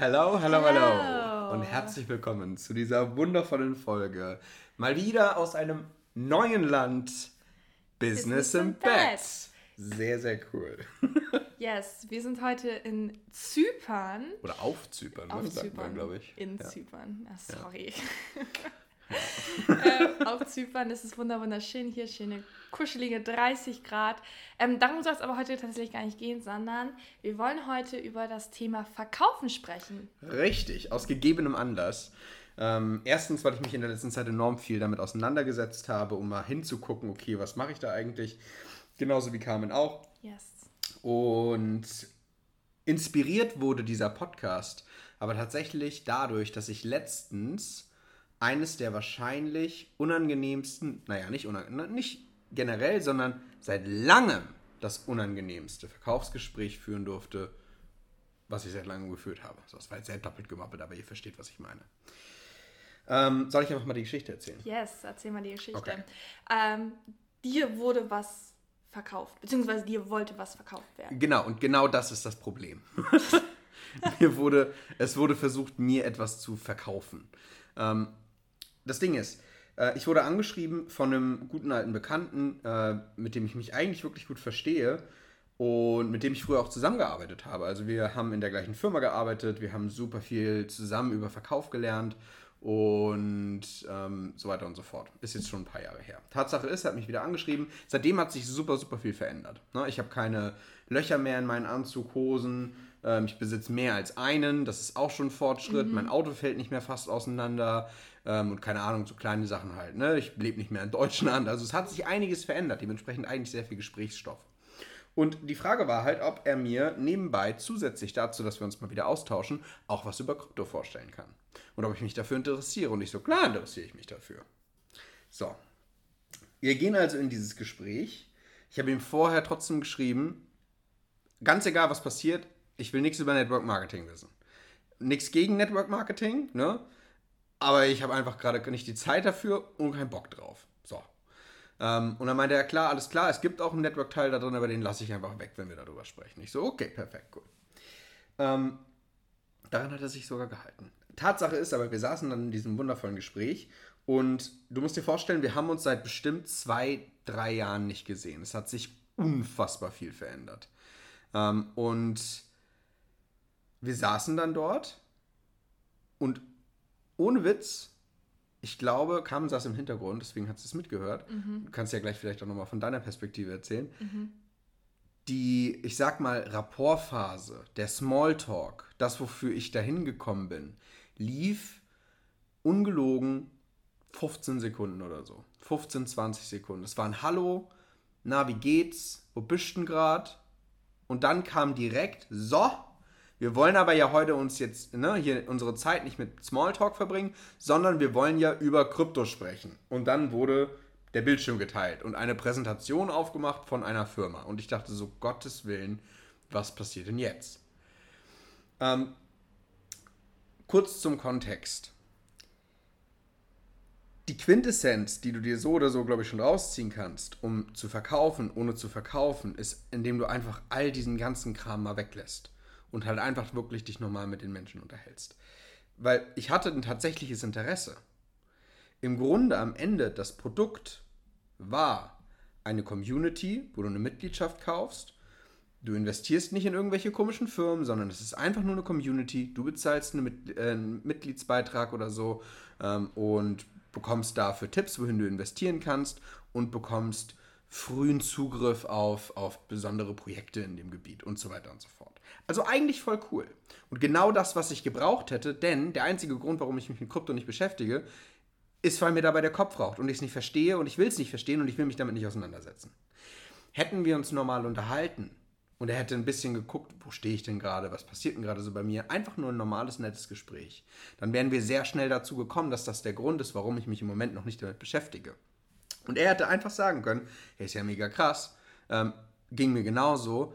Hello, hello, hello, Und herzlich willkommen zu dieser wundervollen Folge. Mal wieder aus einem neuen Land. Business, Business im Bett. Sehr, sehr cool. yes, wir sind heute in Zypern. Oder auf Zypern, auf Zypern, glaube ich. In ja. Zypern. Ah, sorry. Ja. äh, auf Zypern ist es wunderschön hier, schöne kuschelige 30 Grad. Ähm, darum soll es aber heute tatsächlich gar nicht gehen, sondern wir wollen heute über das Thema Verkaufen sprechen. Richtig, aus gegebenem Anlass. Ähm, erstens, weil ich mich in der letzten Zeit enorm viel damit auseinandergesetzt habe, um mal hinzugucken, okay, was mache ich da eigentlich? Genauso wie Carmen auch. Yes. Und inspiriert wurde dieser Podcast aber tatsächlich dadurch, dass ich letztens eines der wahrscheinlich unangenehmsten, naja, nicht, unangenehm, nicht generell, sondern seit langem das unangenehmste Verkaufsgespräch führen durfte, was ich seit langem geführt habe. So, das war jetzt sehr doppelt gemappelt, aber ihr versteht, was ich meine. Ähm, soll ich einfach mal die Geschichte erzählen? Yes, erzähl mal die Geschichte. Okay. Ähm, dir wurde was verkauft, beziehungsweise dir wollte was verkauft werden. Genau, und genau das ist das Problem. mir wurde, es wurde versucht, mir etwas zu verkaufen. Ähm, das Ding ist, äh, ich wurde angeschrieben von einem guten alten Bekannten, äh, mit dem ich mich eigentlich wirklich gut verstehe und mit dem ich früher auch zusammengearbeitet habe. Also wir haben in der gleichen Firma gearbeitet, wir haben super viel zusammen über Verkauf gelernt und ähm, so weiter und so fort. Ist jetzt schon ein paar Jahre her. Tatsache ist, er hat mich wieder angeschrieben. Seitdem hat sich super, super viel verändert. Ne? Ich habe keine Löcher mehr in meinen Anzug, Hosen. Ähm, ich besitze mehr als einen. Das ist auch schon Fortschritt. Mhm. Mein Auto fällt nicht mehr fast auseinander. Ähm, und keine Ahnung, so kleine Sachen halt. Ne? Ich lebe nicht mehr in Deutschland. Also es hat sich einiges verändert. Dementsprechend eigentlich sehr viel Gesprächsstoff. Und die Frage war halt, ob er mir nebenbei zusätzlich dazu, dass wir uns mal wieder austauschen, auch was über Krypto vorstellen kann. Und ob ich mich dafür interessiere. Und ich so, klar interessiere ich mich dafür. So. Wir gehen also in dieses Gespräch. Ich habe ihm vorher trotzdem geschrieben, ganz egal was passiert, ich will nichts über Network Marketing wissen. Nichts gegen Network Marketing, ne? Aber ich habe einfach gerade nicht die Zeit dafür und keinen Bock drauf. So. Ähm, und dann meinte er, klar, alles klar, es gibt auch einen Network-Teil da drin, aber den lasse ich einfach weg, wenn wir darüber sprechen. Ich so, okay, perfekt, gut. Ähm, daran hat er sich sogar gehalten. Tatsache ist aber, wir saßen dann in diesem wundervollen Gespräch und du musst dir vorstellen, wir haben uns seit bestimmt zwei, drei Jahren nicht gesehen. Es hat sich unfassbar viel verändert. Ähm, und wir saßen dann dort und ohne Witz, ich glaube, Carmen saß im Hintergrund, deswegen hat sie es mitgehört. Mhm. Du kannst ja gleich vielleicht auch nochmal von deiner Perspektive erzählen. Mhm. Die, ich sag mal, Rapportphase, der Smalltalk, das, wofür ich dahin gekommen bin, lief ungelogen 15 Sekunden oder so. 15, 20 Sekunden. Es war ein Hallo, na, wie geht's? Wo bist du grad? Und dann kam direkt, so, wir wollen aber ja heute uns jetzt ne, hier unsere Zeit nicht mit Smalltalk verbringen, sondern wir wollen ja über Krypto sprechen. Und dann wurde der Bildschirm geteilt und eine Präsentation aufgemacht von einer Firma. Und ich dachte so, Gottes Willen, was passiert denn jetzt? Ähm, kurz zum Kontext. Die Quintessenz, die du dir so oder so, glaube ich, schon rausziehen kannst, um zu verkaufen, ohne zu verkaufen, ist, indem du einfach all diesen ganzen Kram mal weglässt und halt einfach wirklich dich normal mit den Menschen unterhältst. Weil ich hatte ein tatsächliches Interesse. Im Grunde am Ende das Produkt war eine Community, wo du eine Mitgliedschaft kaufst. Du investierst nicht in irgendwelche komischen Firmen, sondern es ist einfach nur eine Community. Du bezahlst eine äh, einen Mitgliedsbeitrag oder so ähm, und bekommst dafür Tipps, wohin du investieren kannst und bekommst frühen Zugriff auf, auf besondere Projekte in dem Gebiet und so weiter und so fort. Also eigentlich voll cool. Und genau das, was ich gebraucht hätte, denn der einzige Grund, warum ich mich mit Krypto nicht beschäftige, ist, weil mir dabei der Kopf raucht und ich es nicht verstehe und ich will es nicht verstehen und ich will mich damit nicht auseinandersetzen. Hätten wir uns normal unterhalten und er hätte ein bisschen geguckt, wo stehe ich denn gerade, was passiert denn gerade so bei mir, einfach nur ein normales, nettes Gespräch, dann wären wir sehr schnell dazu gekommen, dass das der Grund ist, warum ich mich im Moment noch nicht damit beschäftige. Und er hätte einfach sagen können, hey, ist ja mega krass, ähm, ging mir genauso,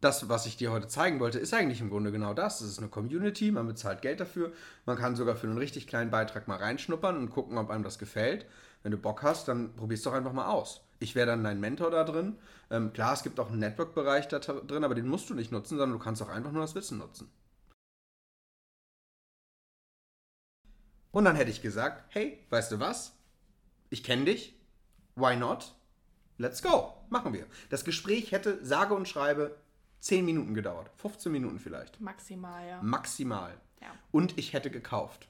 das, was ich dir heute zeigen wollte, ist eigentlich im Grunde genau das. Es ist eine Community, man bezahlt Geld dafür. Man kann sogar für einen richtig kleinen Beitrag mal reinschnuppern und gucken, ob einem das gefällt. Wenn du Bock hast, dann probier's doch einfach mal aus. Ich wäre dann dein Mentor da drin. Ähm, klar, es gibt auch einen Network-Bereich da drin, aber den musst du nicht nutzen, sondern du kannst auch einfach nur das Wissen nutzen. Und dann hätte ich gesagt, hey, weißt du was? Ich kenne dich. Why not? Let's go. Machen wir. Das Gespräch hätte sage und schreibe 10 Minuten gedauert. 15 Minuten vielleicht. Maximal, ja. Maximal. Ja. Und ich hätte gekauft.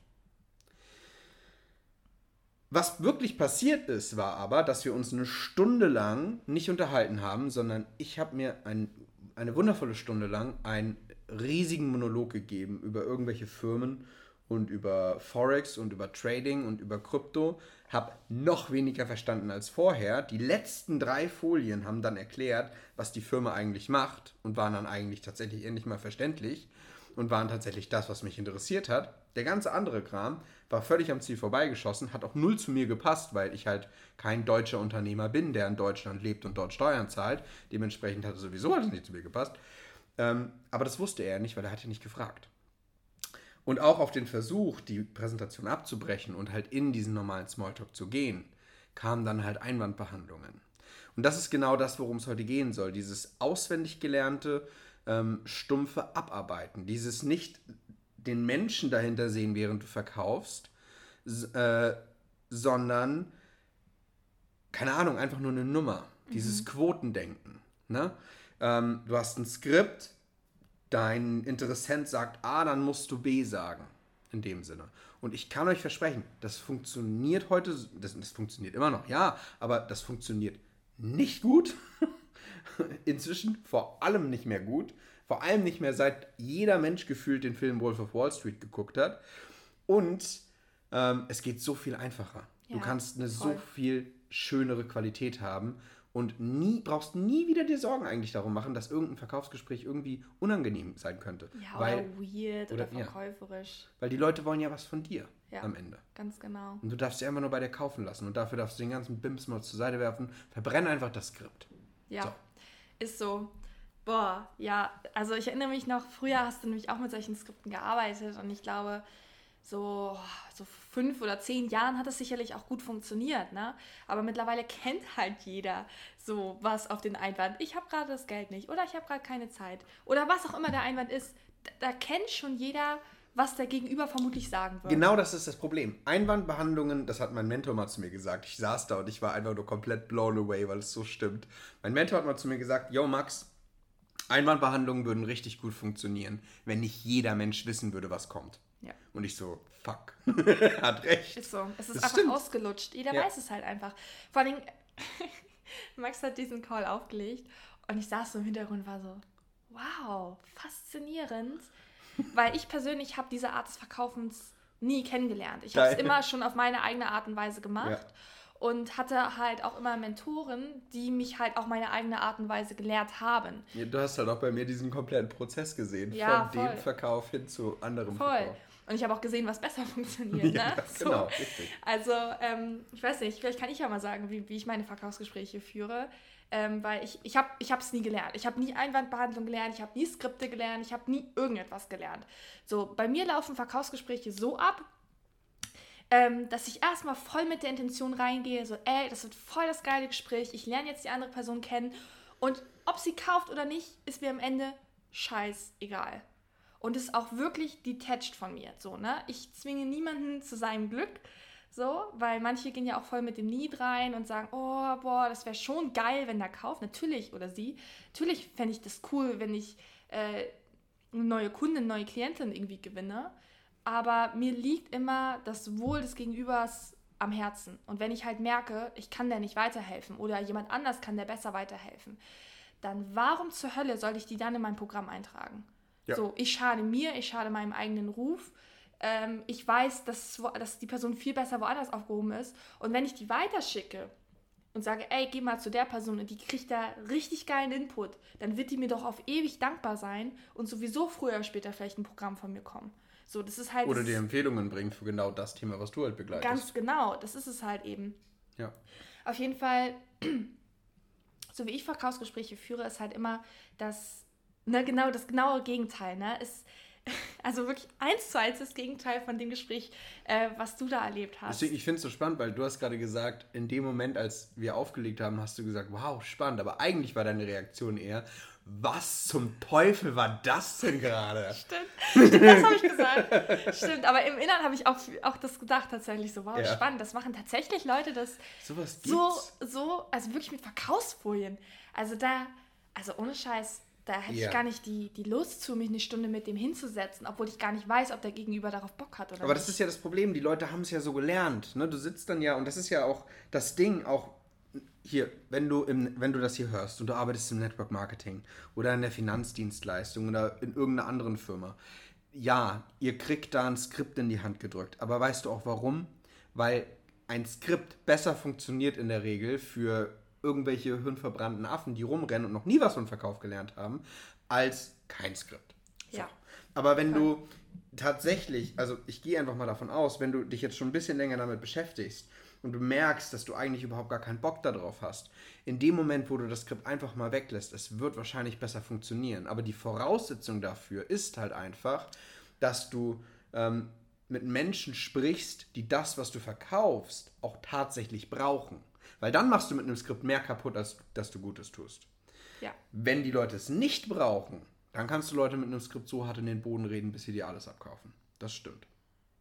Was wirklich passiert ist, war aber, dass wir uns eine Stunde lang nicht unterhalten haben, sondern ich habe mir ein, eine wundervolle Stunde lang einen riesigen Monolog gegeben über irgendwelche Firmen und über Forex und über Trading und über Krypto. Habe noch weniger verstanden als vorher. Die letzten drei Folien haben dann erklärt, was die Firma eigentlich macht und waren dann eigentlich tatsächlich endlich mal verständlich und waren tatsächlich das, was mich interessiert hat. Der ganze andere Kram war völlig am Ziel vorbeigeschossen, hat auch null zu mir gepasst, weil ich halt kein deutscher Unternehmer bin, der in Deutschland lebt und dort Steuern zahlt. Dementsprechend hat es sowieso alles nicht zu mir gepasst. Ähm, aber das wusste er nicht, weil er hatte nicht gefragt. Und auch auf den Versuch, die Präsentation abzubrechen und halt in diesen normalen Smalltalk zu gehen, kamen dann halt Einwandbehandlungen. Und das ist genau das, worum es heute gehen soll. Dieses auswendig gelernte, ähm, stumpfe Abarbeiten. Dieses nicht den Menschen dahinter sehen, während du verkaufst, äh, sondern, keine Ahnung, einfach nur eine Nummer. Dieses mhm. Quotendenken. Ne? Ähm, du hast ein Skript, dein Interessent sagt A, dann musst du B sagen. In dem Sinne. Und ich kann euch versprechen, das funktioniert heute, das, das funktioniert immer noch, ja, aber das funktioniert nicht gut. Inzwischen vor allem nicht mehr gut. Vor allem nicht mehr seit jeder Mensch gefühlt den Film Wolf of Wall Street geguckt hat. Und ähm, es geht so viel einfacher. Ja, du kannst eine voll. so viel schönere Qualität haben und nie brauchst nie wieder dir Sorgen eigentlich darum machen, dass irgendein Verkaufsgespräch irgendwie unangenehm sein könnte. Ja, weil, oder weird oder, oder verkäuferisch. Ja, weil die Leute wollen ja was von dir ja, am Ende. Ganz genau. Und du darfst sie einfach nur bei dir kaufen lassen und dafür darfst du den ganzen Bims mal zur Seite werfen. Verbrenn einfach das Skript. Ja, so. ist so. Boah, ja, also ich erinnere mich noch, früher hast du nämlich auch mit solchen Skripten gearbeitet und ich glaube, so, so fünf oder zehn Jahren hat es sicherlich auch gut funktioniert, ne? Aber mittlerweile kennt halt jeder so was auf den Einwand. Ich habe gerade das Geld nicht oder ich habe gerade keine Zeit oder was auch immer der Einwand ist. Da, da kennt schon jeder, was der Gegenüber vermutlich sagen wird. Genau das ist das Problem. Einwandbehandlungen, das hat mein Mentor mal zu mir gesagt. Ich saß da und ich war einfach nur komplett blown away, weil es so stimmt. Mein Mentor hat mal zu mir gesagt, yo Max, Einwandbehandlungen würden richtig gut funktionieren, wenn nicht jeder Mensch wissen würde, was kommt. Ja. Und ich so, fuck, hat recht. Ist so. Es ist das einfach stimmt. ausgelutscht. Jeder ja. weiß es halt einfach. Vor allem, Max hat diesen Call aufgelegt und ich saß so im Hintergrund und war so, wow, faszinierend. Weil ich persönlich habe diese Art des Verkaufens nie kennengelernt. Ich habe es immer schon auf meine eigene Art und Weise gemacht. Ja und hatte halt auch immer Mentoren, die mich halt auch meine eigene Art und Weise gelehrt haben. Ja, du hast halt auch bei mir diesen kompletten Prozess gesehen, ja, von voll. dem Verkauf hin zu anderem voll. Verkauf. Und ich habe auch gesehen, was besser funktioniert. ja, ne? so. Genau, richtig. Also, ähm, ich weiß nicht, vielleicht kann ich ja mal sagen, wie, wie ich meine Verkaufsgespräche führe. Ähm, weil ich, ich habe es nie gelernt. Ich habe nie Einwandbehandlung gelernt, ich habe nie Skripte gelernt, ich habe nie irgendetwas gelernt. So, bei mir laufen Verkaufsgespräche so ab, ähm, dass ich erstmal voll mit der Intention reingehe, so, ey, das wird voll das geile Gespräch, ich lerne jetzt die andere Person kennen und ob sie kauft oder nicht, ist mir am Ende scheißegal. Und ist auch wirklich detached von mir, so, ne? Ich zwinge niemanden zu seinem Glück, so, weil manche gehen ja auch voll mit dem Need rein und sagen, oh, boah, das wäre schon geil, wenn der kauft, natürlich, oder sie. Natürlich fände ich das cool, wenn ich äh, eine neue Kundin, neue Klientin irgendwie gewinne aber mir liegt immer das Wohl des Gegenübers am Herzen. Und wenn ich halt merke, ich kann der nicht weiterhelfen oder jemand anders kann der besser weiterhelfen, dann warum zur Hölle sollte ich die dann in mein Programm eintragen? Ja. So, ich schade mir, ich schade meinem eigenen Ruf. Ähm, ich weiß, dass, dass die Person viel besser woanders aufgehoben ist. Und wenn ich die weiterschicke und sage, ey, geh mal zu der Person und die kriegt da richtig geilen Input, dann wird die mir doch auf ewig dankbar sein und sowieso früher oder später vielleicht ein Programm von mir kommen. So, das ist halt. Oder die Empfehlungen bringt für genau das Thema, was du halt begleitest. Ganz genau, das ist es halt eben. Ja. Auf jeden Fall, so wie ich Verkaufsgespräche führe, ist halt immer das, ne, genau, das genaue Gegenteil, ne? Ist, also wirklich eins zu eins das Gegenteil von dem Gespräch, äh, was du da erlebt hast. Deswegen, ich finde es so spannend, weil du hast gerade gesagt, in dem Moment, als wir aufgelegt haben, hast du gesagt, wow, spannend. Aber eigentlich war deine Reaktion eher, was zum Teufel war das denn gerade? Stimmt, Stimmt das habe ich gesagt. Stimmt, aber im Inneren habe ich auch, auch das gedacht tatsächlich so, wow, ja. spannend. Das machen tatsächlich Leute das so, so, also wirklich mit Verkaufsfolien. Also da, also ohne Scheiß, da hätte ja. ich gar nicht die, die Lust zu, mich eine Stunde mit dem hinzusetzen, obwohl ich gar nicht weiß, ob der Gegenüber darauf Bock hat oder Aber nicht. das ist ja das Problem, die Leute haben es ja so gelernt. Ne? Du sitzt dann ja, und das ist ja auch das Ding, auch hier, wenn du, im, wenn du das hier hörst und du arbeitest im Network Marketing oder in der Finanzdienstleistung oder in irgendeiner anderen Firma, ja, ihr kriegt da ein Skript in die Hand gedrückt. Aber weißt du auch warum? Weil ein Skript besser funktioniert in der Regel für irgendwelche hirnverbrannten Affen, die rumrennen und noch nie was von Verkauf gelernt haben, als kein Skript. So. Ja. Aber wenn du tatsächlich, also ich gehe einfach mal davon aus, wenn du dich jetzt schon ein bisschen länger damit beschäftigst und du merkst, dass du eigentlich überhaupt gar keinen Bock darauf hast, in dem Moment, wo du das Skript einfach mal weglässt, es wird wahrscheinlich besser funktionieren. Aber die Voraussetzung dafür ist halt einfach, dass du ähm, mit Menschen sprichst, die das, was du verkaufst, auch tatsächlich brauchen. Weil dann machst du mit einem Skript mehr kaputt, als dass du Gutes tust. Ja. Wenn die Leute es nicht brauchen, dann kannst du Leute mit einem Skript so hart in den Boden reden, bis sie dir alles abkaufen. Das stimmt.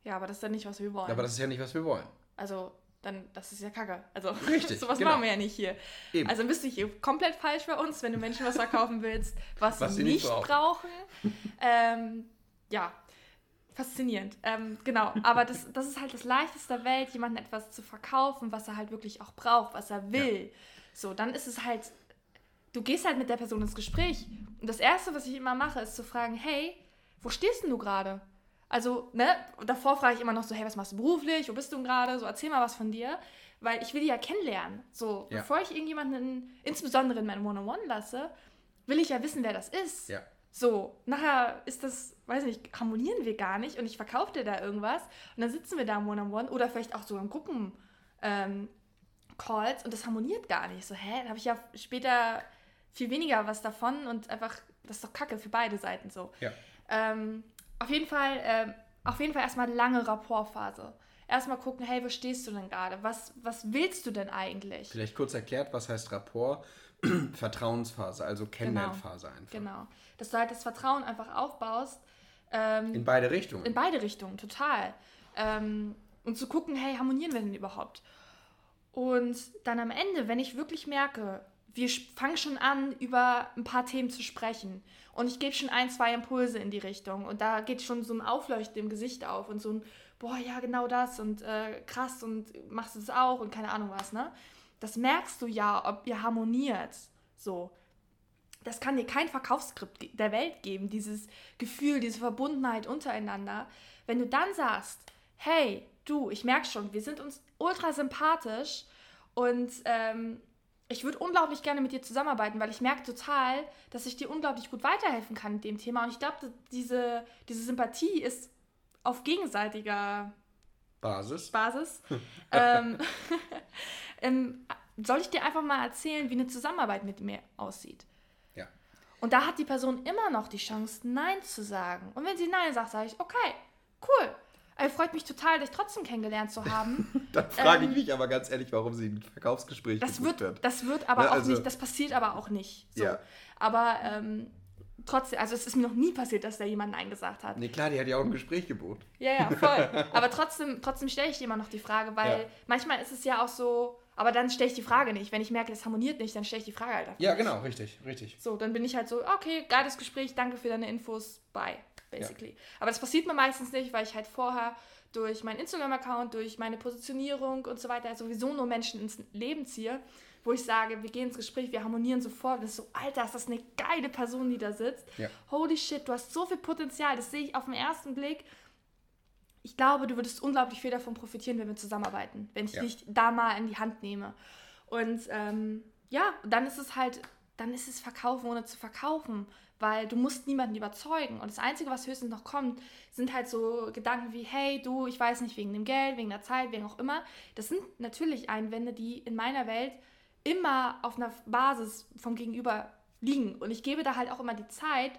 Ja, aber das ist ja nicht, was wir wollen. Aber das ist ja nicht, was wir wollen. Also, dann, das ist ja Kacke. Also, Richtig, sowas genau. machen wir ja nicht hier. Eben. Also bist du hier komplett falsch bei uns, wenn du Menschen was verkaufen willst, was, was sie nicht, nicht brauchen. ähm, ja, faszinierend. Ähm, genau, aber das, das ist halt das Leichteste der Welt, jemandem etwas zu verkaufen, was er halt wirklich auch braucht, was er will. Ja. So, dann ist es halt, du gehst halt mit der Person ins Gespräch. Und das Erste, was ich immer mache, ist zu fragen, hey, wo stehst denn du gerade? Also, ne, davor frage ich immer noch so, hey, was machst du beruflich? Wo bist du gerade? So, erzähl mal was von dir. Weil ich will die ja kennenlernen. So, ja. bevor ich irgendjemanden, insbesondere in meinem One-on-One lasse, will ich ja wissen, wer das ist. Ja. So, nachher ist das, weiß nicht, harmonieren wir gar nicht und ich verkaufe dir da irgendwas und dann sitzen wir da im One-on-One oder vielleicht auch so in Gruppen ähm, Calls und das harmoniert gar nicht. So, hä, dann habe ich ja später viel weniger was davon und einfach, das ist doch Kacke für beide Seiten so. Ja. Ähm, auf jeden Fall, äh, auf jeden Fall erstmal lange Rapportphase. Erstmal gucken, hey, wo stehst du denn gerade? Was, was willst du denn eigentlich? Vielleicht kurz erklärt, was heißt Rapport? Vertrauensphase, also Kennenlernphase genau, einfach. Genau. Dass du halt das Vertrauen einfach aufbaust. Ähm, in beide Richtungen. In beide Richtungen, total. Ähm, und zu gucken, hey, harmonieren wir denn überhaupt? Und dann am Ende, wenn ich wirklich merke, wir fangen schon an, über ein paar Themen zu sprechen. Und ich gebe schon ein, zwei Impulse in die Richtung. Und da geht schon so ein Aufleuchten im Gesicht auf und so ein, boah, ja, genau das und äh, krass und machst du das auch und keine Ahnung was, ne? Das merkst du ja, ob ihr harmoniert. So. Das kann dir kein Verkaufsskript der Welt geben, dieses Gefühl, diese Verbundenheit untereinander. Wenn du dann sagst, hey, du, ich merke schon, wir sind uns ultra sympathisch und ähm, ich würde unglaublich gerne mit dir zusammenarbeiten, weil ich merke total, dass ich dir unglaublich gut weiterhelfen kann mit dem Thema. Und ich glaube, diese, diese Sympathie ist auf gegenseitiger Basis. Basis. ähm, ähm, soll ich dir einfach mal erzählen, wie eine Zusammenarbeit mit mir aussieht? Ja. Und da hat die Person immer noch die Chance, Nein zu sagen. Und wenn sie Nein sagt, sage ich, okay, cool. Er freut mich total, dich trotzdem kennengelernt zu haben. Dann frage ähm, ich mich aber ganz ehrlich, warum sie ein Verkaufsgespräch das wird. Hat. Das wird aber Na, auch also, nicht, das passiert aber auch nicht. So. Ja. Aber ähm, trotzdem, also es ist mir noch nie passiert, dass da jemand Nein gesagt hat. Nee, klar, die hat ja auch ein Gespräch geboten. Ja, ja, voll. aber trotzdem, trotzdem stelle ich dir immer noch die Frage, weil ja. manchmal ist es ja auch so, aber dann stelle ich die Frage nicht. Wenn ich merke, das harmoniert nicht, dann stelle ich die Frage halt einfach Ja, genau, richtig, richtig. So, dann bin ich halt so, okay, geiles Gespräch, danke für deine Infos, bye, basically. Ja. Aber das passiert mir meistens nicht, weil ich halt vorher durch meinen Instagram-Account, durch meine Positionierung und so weiter sowieso nur Menschen ins Leben ziehe, wo ich sage, wir gehen ins Gespräch, wir harmonieren sofort. Das ist so, Alter, ist das eine geile Person, die da sitzt. Ja. Holy shit, du hast so viel Potenzial. Das sehe ich auf den ersten Blick. Ich glaube, du würdest unglaublich viel davon profitieren, wenn wir zusammenarbeiten, wenn ich ja. dich da mal in die Hand nehme. Und ähm, ja, dann ist es halt, dann ist es Verkaufen ohne zu verkaufen, weil du musst niemanden überzeugen. Und das Einzige, was höchstens noch kommt, sind halt so Gedanken wie, hey, du, ich weiß nicht, wegen dem Geld, wegen der Zeit, wegen auch immer. Das sind natürlich Einwände, die in meiner Welt immer auf einer Basis vom Gegenüber liegen. Und ich gebe da halt auch immer die Zeit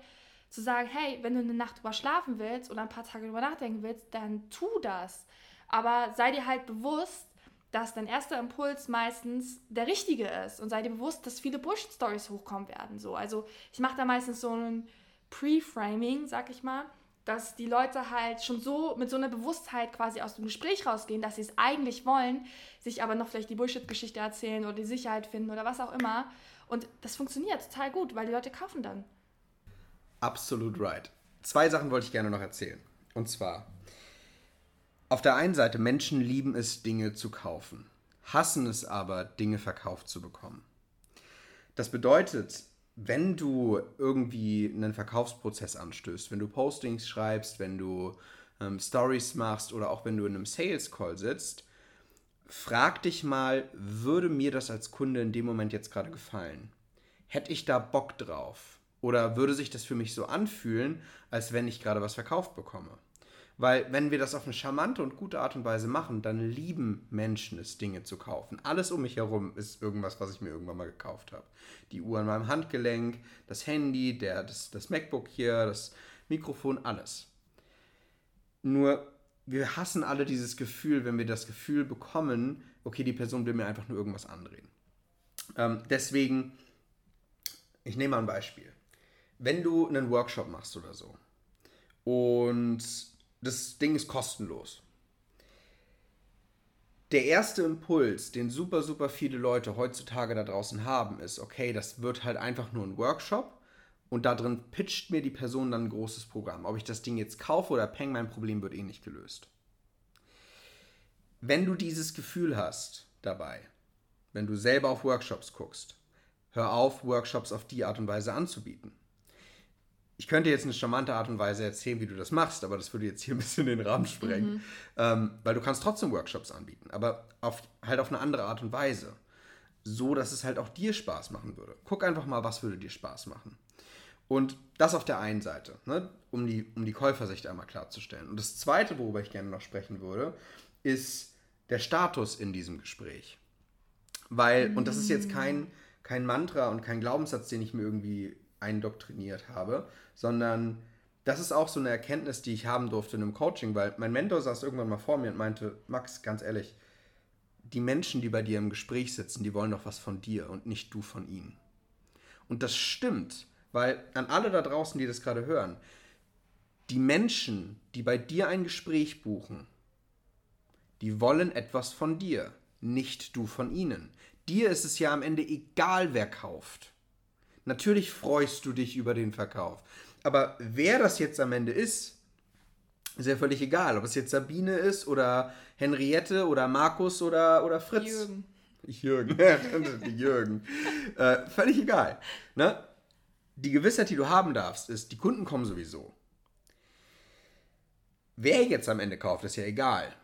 zu sagen, hey, wenn du eine Nacht drüber schlafen willst oder ein paar Tage drüber nachdenken willst, dann tu das. Aber sei dir halt bewusst, dass dein erster Impuls meistens der richtige ist und sei dir bewusst, dass viele Bullshit-Stories hochkommen werden. So. Also ich mache da meistens so ein Pre-Framing, sag ich mal, dass die Leute halt schon so mit so einer Bewusstheit quasi aus dem Gespräch rausgehen, dass sie es eigentlich wollen, sich aber noch vielleicht die Bullshit-Geschichte erzählen oder die Sicherheit finden oder was auch immer. Und das funktioniert total gut, weil die Leute kaufen dann. Absolut right. Zwei Sachen wollte ich gerne noch erzählen. Und zwar, auf der einen Seite, Menschen lieben es, Dinge zu kaufen, hassen es aber, Dinge verkauft zu bekommen. Das bedeutet, wenn du irgendwie einen Verkaufsprozess anstößt, wenn du Postings schreibst, wenn du ähm, Stories machst oder auch wenn du in einem Sales Call sitzt, frag dich mal, würde mir das als Kunde in dem Moment jetzt gerade gefallen? Hätte ich da Bock drauf? Oder würde sich das für mich so anfühlen, als wenn ich gerade was verkauft bekomme? Weil wenn wir das auf eine charmante und gute Art und Weise machen, dann lieben Menschen es, Dinge zu kaufen. Alles um mich herum ist irgendwas, was ich mir irgendwann mal gekauft habe. Die Uhr an meinem Handgelenk, das Handy, der, das, das MacBook hier, das Mikrofon, alles. Nur wir hassen alle dieses Gefühl, wenn wir das Gefühl bekommen, okay, die Person will mir einfach nur irgendwas andrehen. Ähm, deswegen, ich nehme mal ein Beispiel. Wenn du einen Workshop machst oder so und das Ding ist kostenlos. Der erste Impuls, den super, super viele Leute heutzutage da draußen haben, ist, okay, das wird halt einfach nur ein Workshop und da drin pitcht mir die Person dann ein großes Programm. Ob ich das Ding jetzt kaufe oder peng, mein Problem wird eh nicht gelöst. Wenn du dieses Gefühl hast dabei, wenn du selber auf Workshops guckst, hör auf, Workshops auf die Art und Weise anzubieten ich könnte jetzt eine charmante Art und Weise erzählen, wie du das machst, aber das würde jetzt hier ein bisschen den Rahmen sprengen. Mhm. Ähm, weil du kannst trotzdem Workshops anbieten, aber auf, halt auf eine andere Art und Weise. So, dass es halt auch dir Spaß machen würde. Guck einfach mal, was würde dir Spaß machen. Und das auf der einen Seite, ne, um, die, um die Käufersicht einmal klarzustellen. Und das Zweite, worüber ich gerne noch sprechen würde, ist der Status in diesem Gespräch. Weil, mhm. und das ist jetzt kein, kein Mantra und kein Glaubenssatz, den ich mir irgendwie eindoktriniert habe, sondern das ist auch so eine Erkenntnis, die ich haben durfte in einem Coaching, weil mein Mentor saß irgendwann mal vor mir und meinte, Max, ganz ehrlich, die Menschen, die bei dir im Gespräch sitzen, die wollen doch was von dir und nicht du von ihnen. Und das stimmt, weil an alle da draußen, die das gerade hören, die Menschen, die bei dir ein Gespräch buchen, die wollen etwas von dir, nicht du von ihnen. Dir ist es ja am Ende egal, wer kauft. Natürlich freust du dich über den Verkauf. Aber wer das jetzt am Ende ist, ist ja völlig egal. Ob es jetzt Sabine ist oder Henriette oder Markus oder, oder Fritz. Jürgen. Jürgen. Jürgen. Äh, völlig egal. Ne? Die Gewissheit, die du haben darfst, ist, die Kunden kommen sowieso. Wer jetzt am Ende kauft, ist ja egal.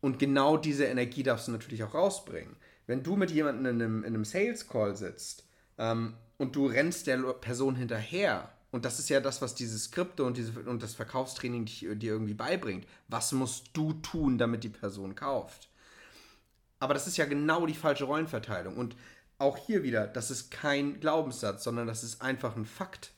Und genau diese Energie darfst du natürlich auch rausbringen. Wenn du mit jemandem in einem, in einem Sales Call sitzt ähm, und du rennst der Person hinterher. Und das ist ja das, was diese Skripte und, diese, und das Verkaufstraining dir irgendwie beibringt. Was musst du tun, damit die Person kauft? Aber das ist ja genau die falsche Rollenverteilung. Und auch hier wieder, das ist kein Glaubenssatz, sondern das ist einfach ein Fakt.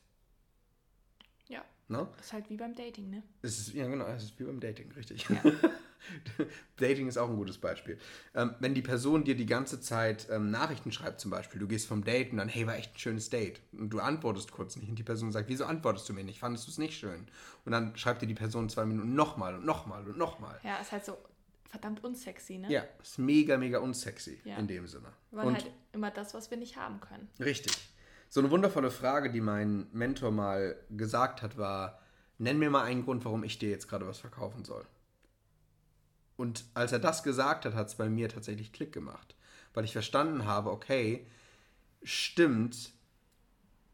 Ne? Das ist halt wie beim Dating, ne? Es ist, ja, genau, es ist wie beim Dating, richtig. Ja. Dating ist auch ein gutes Beispiel. Ähm, wenn die Person dir die ganze Zeit ähm, Nachrichten schreibt, zum Beispiel, du gehst vom Date und dann, hey, war echt ein schönes Date. Und du antwortest kurz nicht und die Person sagt, wieso antwortest du mir nicht? Fandest du es nicht schön? Und dann schreibt dir die Person zwei Minuten nochmal und nochmal und nochmal. Ja, ist halt so verdammt unsexy, ne? Ja, ist mega, mega unsexy ja. in dem Sinne. Weil und halt immer das, was wir nicht haben können. Richtig. So eine wundervolle Frage, die mein Mentor mal gesagt hat, war, nenn mir mal einen Grund, warum ich dir jetzt gerade was verkaufen soll. Und als er das gesagt hat, hat es bei mir tatsächlich Klick gemacht. Weil ich verstanden habe, okay, stimmt,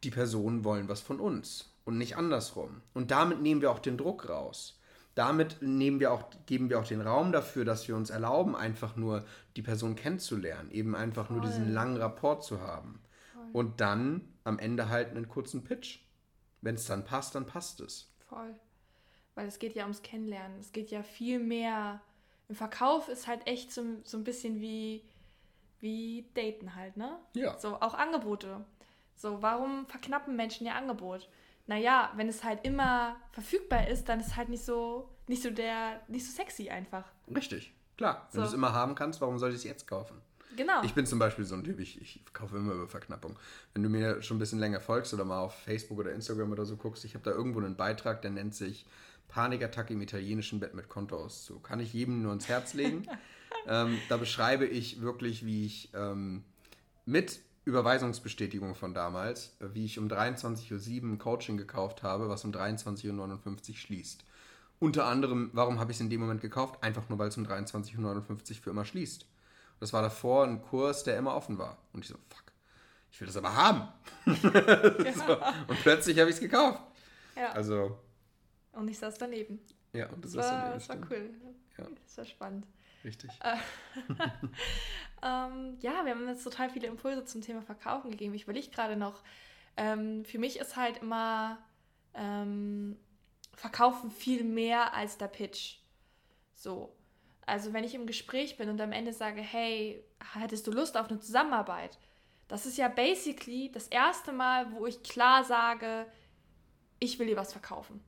die Personen wollen was von uns und nicht andersrum. Und damit nehmen wir auch den Druck raus. Damit nehmen wir auch, geben wir auch den Raum dafür, dass wir uns erlauben, einfach nur die Person kennenzulernen, eben einfach Voll. nur diesen langen Rapport zu haben. Voll. Und dann am Ende halt einen kurzen Pitch. Wenn es dann passt, dann passt es. Voll. Weil es geht ja ums Kennenlernen. Es geht ja viel mehr im Verkauf ist halt echt so, so ein bisschen wie, wie Daten halt, ne? Ja. So, auch Angebote. So, warum verknappen Menschen ihr Angebot? Naja, wenn es halt immer verfügbar ist, dann ist halt nicht so, nicht so der, nicht so sexy einfach. Richtig. Klar, wenn So. du es immer haben kannst, warum soll ich es jetzt kaufen? Genau. Ich bin zum Beispiel so ein Typ, ich, ich kaufe immer über Verknappung. Wenn du mir schon ein bisschen länger folgst oder mal auf Facebook oder Instagram oder so guckst, ich habe da irgendwo einen Beitrag, der nennt sich Panikattacke im italienischen Bett mit Kontoauszug. Kann ich jedem nur ins Herz legen. ähm, da beschreibe ich wirklich, wie ich ähm, mit Überweisungsbestätigung von damals, äh, wie ich um 23.07 Uhr ein Coaching gekauft habe, was um 23.59 Uhr schließt. Unter anderem, warum habe ich es in dem Moment gekauft? Einfach nur, weil es um 23.59 Uhr für immer schließt. Das war davor ein Kurs, der immer offen war. Und ich so, fuck, ich will das aber haben. so, und plötzlich habe ich es gekauft. ja. Also, und ich saß daneben. ja, und das, Das war, das war cool. Ja. Das war spannend. Richtig. Ähm, ja, wir haben jetzt total viele Impulse zum Thema Verkaufen gegeben. Ich überlege gerade noch, ähm, für mich ist halt immer ähm, Verkaufen viel mehr als der Pitch. So. Also wenn ich im Gespräch bin und am Ende sage, hey, hättest du Lust auf eine Zusammenarbeit? Das ist ja basically das erste Mal, wo ich klar sage, ich will dir was verkaufen.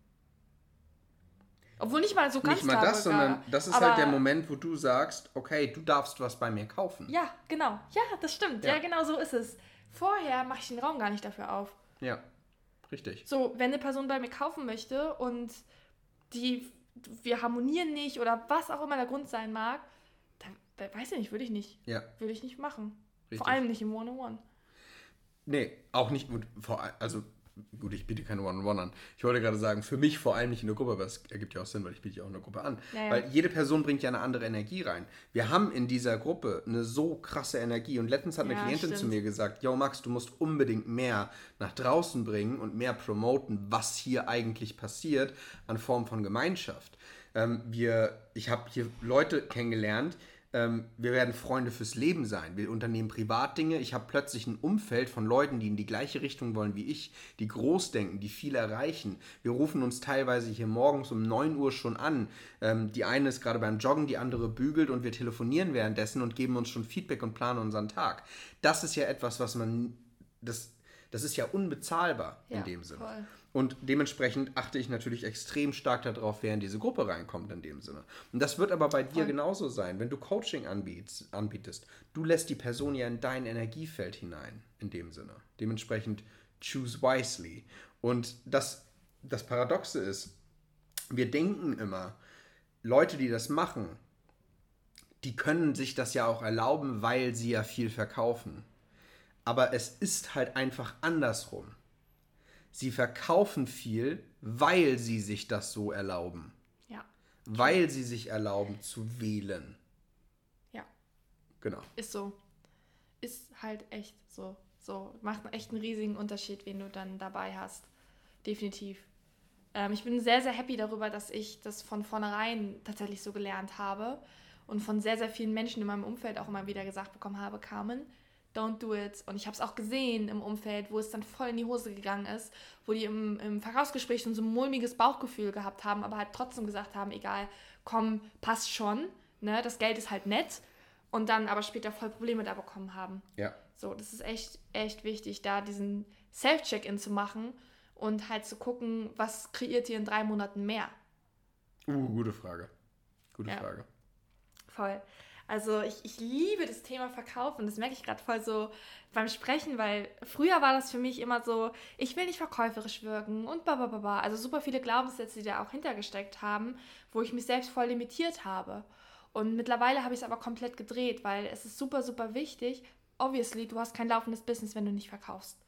Obwohl nicht mal so ganz Nicht mal das, sogar, sondern das ist halt der Moment, wo du sagst, okay, du darfst was bei mir kaufen. Ja, genau. Ja, das stimmt. Ja, Ja. genau so ist es. Vorher mache ich den Raum gar nicht dafür auf. Ja, richtig. So, wenn eine Person bei mir kaufen möchte und die wir harmonieren nicht oder was auch immer der Grund sein mag, dann, dann weiß ich nicht, würde ich nicht. Ja, Würde ich nicht machen. Richtig. Vor allem nicht im One-on-One. nee, auch nicht. Vor, also, gut, ich biete keine One-on-One an. Ich wollte gerade sagen, für mich vor allem nicht in der Gruppe, aber es ergibt ja auch Sinn, weil ich biete ja auch in der Gruppe an. Ja, ja. Weil jede Person bringt ja eine andere Energie rein. Wir haben in dieser Gruppe eine so krasse Energie und letztens hat eine Ja, Klientin stimmt. zu mir gesagt, yo Max, du musst unbedingt mehr nach draußen bringen und mehr promoten, was hier eigentlich passiert an Form von Gemeinschaft. Ähm, wir, ich habe hier Leute kennengelernt, ähm, wir werden Freunde fürs Leben sein. Wir unternehmen Privatdinge. Ich habe plötzlich ein Umfeld von Leuten, die in die gleiche Richtung wollen wie ich, die groß denken, die viel erreichen. Wir rufen uns teilweise hier morgens um 9 Uhr schon an. Ähm, die eine ist gerade beim Joggen, die andere bügelt und wir telefonieren währenddessen und geben uns schon Feedback und planen unseren Tag. Das ist ja etwas, was man, das, das ist ja unbezahlbar in Ja, dem Sinne. voll. Und dementsprechend achte ich natürlich extrem stark darauf, wer in diese Gruppe reinkommt in dem Sinne. Und das wird aber bei dir genauso sein, wenn du Coaching anbietst, anbietest. Du lässt die Person ja in dein Energiefeld hinein, in dem Sinne. Dementsprechend choose wisely. Und das, das Paradoxe ist, wir denken immer, Leute, die das machen, die können sich das ja auch erlauben, weil sie ja viel verkaufen. Aber es ist halt einfach andersrum. Sie verkaufen viel, weil sie sich das so erlauben. Ja, Weil sie sich erlauben zu wählen. ja. Genau. Ist so. Ist halt echt so. So. Macht echt einen riesigen Unterschied, wen du dann dabei hast. Definitiv. Ähm, ich bin sehr, sehr happy darüber, dass ich das von vornherein tatsächlich so gelernt habe und von sehr, sehr vielen Menschen in meinem Umfeld auch immer wieder gesagt bekommen habe, Carmen, don't do it. Und ich habe es auch gesehen im Umfeld, wo es dann voll in die Hose gegangen ist, wo die im, im Verkaufsgespräch schon so ein mulmiges Bauchgefühl gehabt haben, aber halt trotzdem gesagt haben, egal, komm, passt schon, ne, das Geld ist halt nett und dann aber später voll Probleme da bekommen haben. Ja. So, das ist echt, echt wichtig, da diesen Self-Check-In zu machen und halt zu gucken, was kreiert ihr in drei Monaten mehr. Uh, gute Frage. Gute Ja. Frage. Voll. Also ich, ich liebe das Thema Verkaufen. Das merke ich gerade voll so beim Sprechen, weil früher war das für mich immer so, ich will nicht verkäuferisch wirken und babababa. Also super viele Glaubenssätze, die da auch hintergesteckt haben, wo ich mich selbst voll limitiert habe. Und mittlerweile habe ich es aber komplett gedreht, weil es ist super, super wichtig. Obviously, du hast kein laufendes Business, wenn du nicht verkaufst.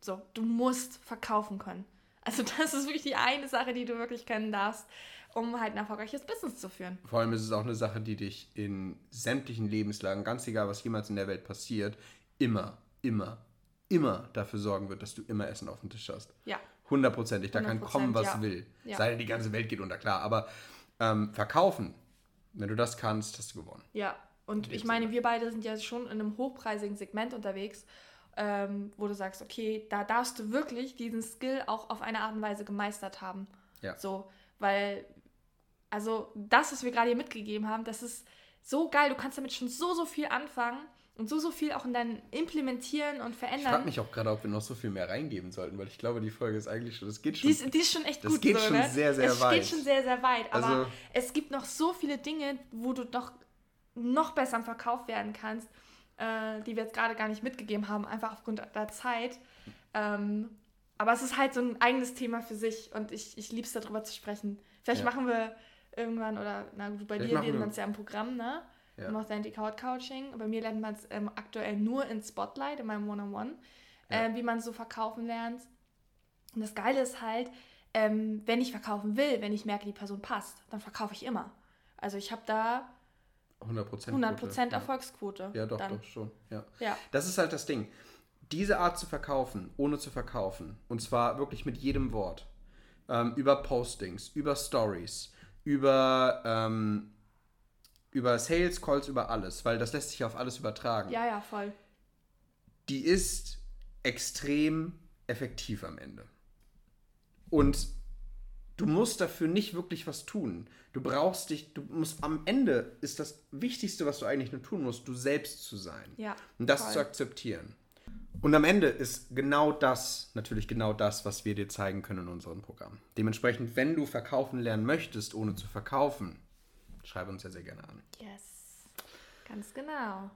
So, du musst verkaufen können. Also das ist wirklich die eine Sache, die du wirklich können darfst, um halt ein erfolgreiches Business zu führen. Vor allem ist es auch eine Sache, die dich in sämtlichen Lebenslagen, ganz egal was jemals in der Welt passiert, immer, immer, immer dafür sorgen wird, dass du immer Essen auf dem Tisch hast. Ja, Hundertprozentig. Da kann 100%, kommen, was ja. will. Ja. Sei denn, die ganze Welt geht unter, klar. Aber ähm, verkaufen, wenn du das kannst, hast du gewonnen. Ja, und ich meine, wir beide sind ja schon in einem hochpreisigen Segment unterwegs, ähm, wo du sagst, okay, da darfst du wirklich diesen Skill auch auf eine Art und Weise gemeistert haben. Ja. So, weil, also das, was wir gerade hier mitgegeben haben, das ist so geil. Du kannst damit schon so, so viel anfangen und so, so viel auch in dein Implementieren und Ich frage verändern. mich auch gerade, ob wir noch so viel mehr reingeben sollten, weil ich glaube, die Folge ist eigentlich schon, das geht schon. Die ist, die ist schon echt Das gut. geht so, schon ne? sehr, sehr es weit. geht schon sehr, sehr weit. Aber Also- es gibt noch so viele Dinge, wo du noch noch besser im Verkauf werden kannst, äh, die wir jetzt gerade gar nicht mitgegeben haben, einfach aufgrund der Zeit. Ähm, aber es ist halt so ein eigenes Thema für sich und ich, ich liebe es, darüber zu sprechen. Vielleicht Ja. machen wir irgendwann, oder na gut, bei Vielleicht dir lernt man es ja im Programm, ne? Ja. Machst Authentic Haut Coaching. Bei mir lernt man es ähm, aktuell nur in Spotlight, in meinem One-on-One, Ja. äh, wie man so verkaufen lernt. Und das Geile ist halt, ähm, wenn ich verkaufen will, wenn ich merke, die Person passt, dann verkaufe ich immer. Also ich habe da 100%. 100% ja. Erfolgsquote. Ja, doch, dann. doch, schon. Ja. Ja, Das ist halt das Ding. Diese Art zu verkaufen, ohne zu verkaufen, und zwar wirklich mit jedem Wort, ähm, über Postings, über Stories, über, ähm, über Sales Calls, über alles, weil das lässt sich auf alles übertragen. ja, ja, voll. Die ist extrem effektiv am Ende. Und du musst dafür nicht wirklich was tun. Du brauchst dich, du musst am Ende ist das Wichtigste, was du eigentlich nur tun musst, du selbst zu sein. Ja, Und das voll. zu akzeptieren. Und am Ende ist genau das, natürlich genau das, was wir dir zeigen können in unserem Programm. Dementsprechend, wenn du verkaufen lernen möchtest, ohne zu verkaufen, schreib uns sehr, sehr gerne an. Yes. Ganz genau.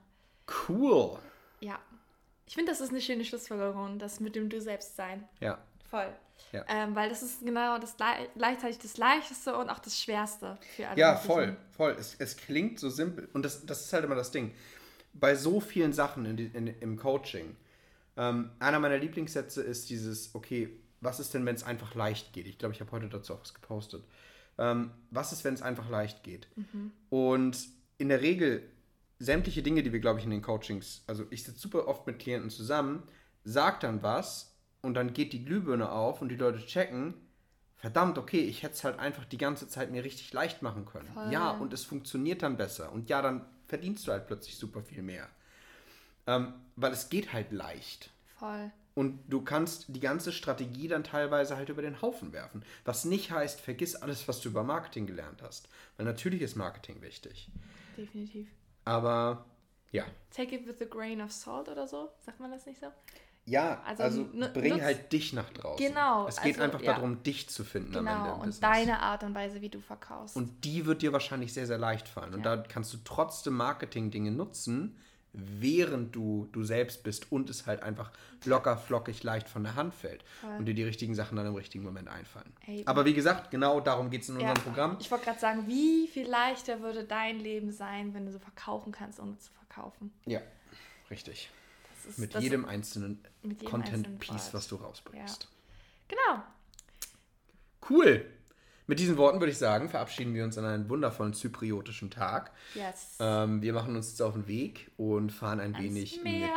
Cool. Ja. Ich finde, das ist eine schöne Schlussfolgerung, das mit dem Du selbst sein. Ja. Voll. Ja. Ähm, weil das ist genau das gleich- gleichzeitig das Leichteste und auch das Schwerste für alle. Ja, voll, voll. Es, es klingt so simpel. Und das, das ist halt immer das Ding. Bei so vielen Sachen in, in, im Coaching, ähm, einer meiner Lieblingssätze ist dieses, okay, was ist denn, wenn es einfach leicht geht? Ich glaube, ich habe heute dazu auch was gepostet. Ähm, was ist, wenn es einfach leicht geht? Und in der Regel, sämtliche Dinge, die wir, glaube ich, in den Coachings, also ich sitze super oft mit Klienten zusammen, sag dann was und dann geht die Glühbirne auf und die Leute checken, verdammt, okay, ich hätte es halt einfach die ganze Zeit mir richtig leicht machen können. Voll. Ja, und es funktioniert dann besser. Und ja, dann verdienst du halt plötzlich super viel mehr. Ähm, weil es geht halt leicht. Voll. Und du kannst die ganze Strategie dann teilweise halt über den Haufen werfen. Was nicht heißt, vergiss alles, was du über Marketing gelernt hast. Weil natürlich ist Marketing wichtig. Definitiv. Aber ja. Take it with a grain of salt oder so. Sagt man das nicht so? Ja, Also also, bring halt dich nach draußen. Genau, Es geht also, einfach ja. darum, dich zu finden am Ende Genau. im Und Business. deine Art und Weise, wie du verkaufst. Und die wird dir wahrscheinlich sehr, sehr leicht fallen. Und Ja. da kannst du trotzdem Marketing-Dinge nutzen, während du du selbst bist und es halt einfach locker, flockig, leicht von der Hand fällt. Voll. Und dir die richtigen Sachen dann im richtigen Moment einfallen. Ey, Aber wie gesagt, genau darum geht es in ja, unserem Programm. Ich wollte gerade sagen, wie viel leichter würde dein Leben sein, wenn du so verkaufen kannst, ohne zu verkaufen. Ja, richtig. Ist, Mit jedem einzelnen mit jedem einzelnen Content-Piece, Part. was du rausbringst. Genau. Cool. Mit diesen Worten würde ich sagen, verabschieden wir uns an einen wundervollen zypriotischen Tag. Yes. Ähm, wir machen uns jetzt auf den Weg und fahren ein Ans wenig Meer.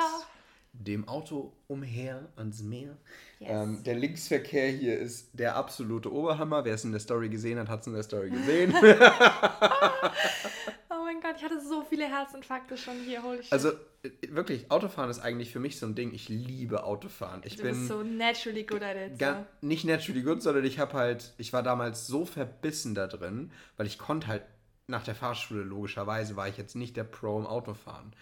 mit dem Auto umher ans Meer. Yes. Ähm, der Linksverkehr hier ist der absolute Oberhammer. Wer es in der Story gesehen hat, hat es in der Story gesehen. Gott, ich hatte so viele Herzinfarkte schon hier. Holy shit. also äh, wirklich, Autofahren ist eigentlich für mich so ein Ding. Ich liebe Autofahren. Ich du bin bist so naturally good at it. Ga nicht naturally good, sondern ich habe halt, ich war damals so verbissen da drin, weil ich konnte halt nach der Fahrschule logischerweise war ich jetzt nicht der Pro im Autofahren.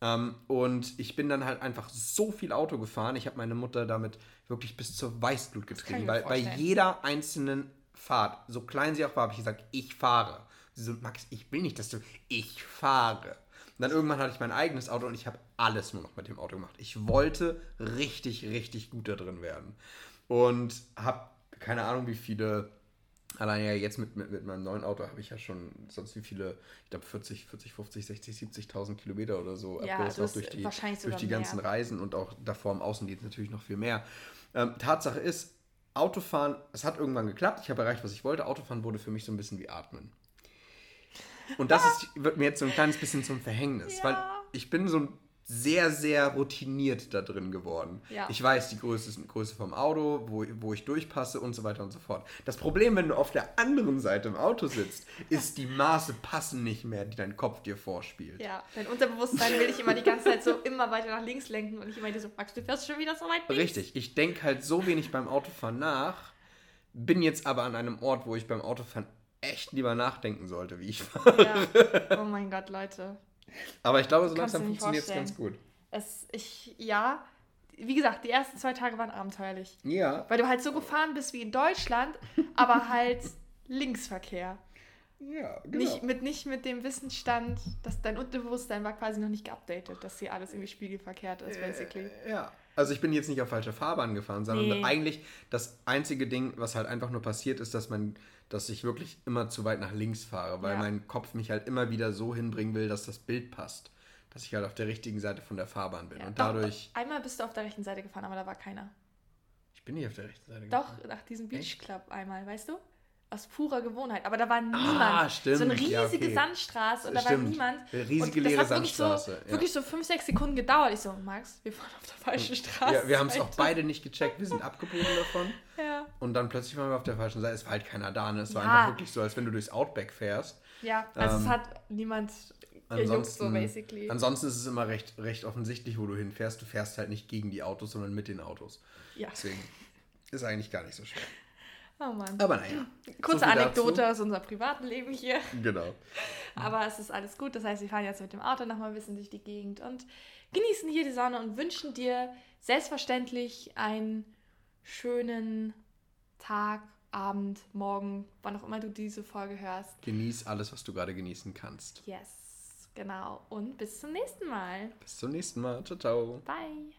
Ähm, und ich bin dann halt einfach so viel Auto gefahren. Ich habe meine Mutter damit wirklich bis zur Weißblut getrieben, ich weil bei jeder einzelnen Fahrt, so klein sie auch war, habe ich gesagt, ich fahre. Sie so, Max, ich will nicht, dass du, ich fahre. Und dann irgendwann hatte ich mein eigenes Auto und ich habe alles nur noch mit dem Auto gemacht. Ich wollte richtig, richtig gut da drin werden. Und habe keine Ahnung, wie viele, allein ja jetzt mit, mit, mit meinem neuen Auto habe ich ja schon sonst wie viele, ich glaube 40, 40, 50, 60, 70.000 Kilometer oder so Ja, hast durch die, durch die ganzen mehr. Reisen und auch davor im Außendienst natürlich noch viel mehr. Ähm, Tatsache ist, Autofahren, es hat irgendwann geklappt, ich habe erreicht, was ich wollte. Autofahren wurde für mich so ein bisschen wie Atmen. Und das ist, wird mir jetzt so ein kleines bisschen zum Verhängnis, Ja. weil ich bin so sehr, sehr routiniert da drin geworden. Ja. Ich weiß die Größe, Größe vom Auto, wo, wo ich durchpasse und so weiter und so fort. Das Problem, wenn du auf der anderen Seite im Auto sitzt, ist, die Maße passen nicht mehr, die dein Kopf dir vorspielt. Ja, dein Unterbewusstsein will dich immer die ganze Zeit so immer weiter nach links lenken und ich immer so, Max, du fährst schon wieder so weit links. Richtig, ich denke halt so wenig beim Autofahren nach, bin jetzt aber an einem Ort, wo ich beim Autofahren echt lieber nachdenken sollte, wie ich fahre. Ja. Oh mein Gott, Leute. Aber ich glaube, so langsam funktioniert es ganz gut. Es, ich, ja, wie gesagt, die ersten zwei Tage waren abenteuerlich. Ja, Weil du halt so gefahren bist wie in Deutschland, aber halt Linksverkehr. Ja, genau. Nicht mit, nicht mit dem Wissensstand, dass dein Unterbewusstsein war quasi noch nicht geupdatet, dass hier alles irgendwie spiegelverkehrt ist, basically. Äh, ja. Also ich bin jetzt nicht auf falsche Fahrbahn gefahren, sondern Nee. eigentlich das einzige Ding, was halt einfach nur passiert, ist, dass man, dass ich wirklich immer zu weit nach links fahre, weil Ja. mein Kopf mich halt immer wieder so hinbringen will, dass das Bild passt. Dass ich halt auf der richtigen Seite von der Fahrbahn bin. Ja, Und doch, dadurch. Einmal bist du auf der rechten Seite gefahren, aber da war keiner. Ich bin nicht auf der rechten Seite. Doch, nach diesem Beach Club einmal, weißt du? Aus purer Gewohnheit. Aber da war niemand. Ah, stimmt. So eine riesige Ja, okay. Sandstraße und da Stimmt. war niemand. Eine riesige und das leere hat wirklich Sandstraße, So, ja. Wirklich so fünf, sechs Sekunden gedauert. Ich so, Max, wir fahren auf der falschen Straße. Ja, wir haben es auch beide nicht gecheckt. Wir sind abgebogen davon. Ja, Und dann plötzlich waren wir auf der falschen Seite. Es war halt keiner da. Ne? Es war Ja. einfach wirklich so, als wenn du durchs Outback fährst. ja also Ähm, es hat niemand gejuckt, so Ansonsten, basically. ansonsten ist es immer recht, recht offensichtlich, wo du hinfährst. Du fährst halt nicht gegen die Autos, sondern mit den Autos. ja. Deswegen ist eigentlich gar nicht so schwer. Oh Mann. Aber naja. Kurze so Anekdote dazu. aus unserem privaten Leben hier. Genau. Aber es ist alles gut. Das heißt, wir fahren jetzt mit dem Auto nochmal ein bisschen durch die Gegend und genießen hier die Sonne und wünschen dir selbstverständlich einen schönen Tag, Abend, Morgen, wann auch immer du diese Folge hörst. Genieß alles, was du gerade genießen kannst. Yes, genau. Und bis zum nächsten Mal. Bis zum nächsten Mal. Ciao, ciao. Bye.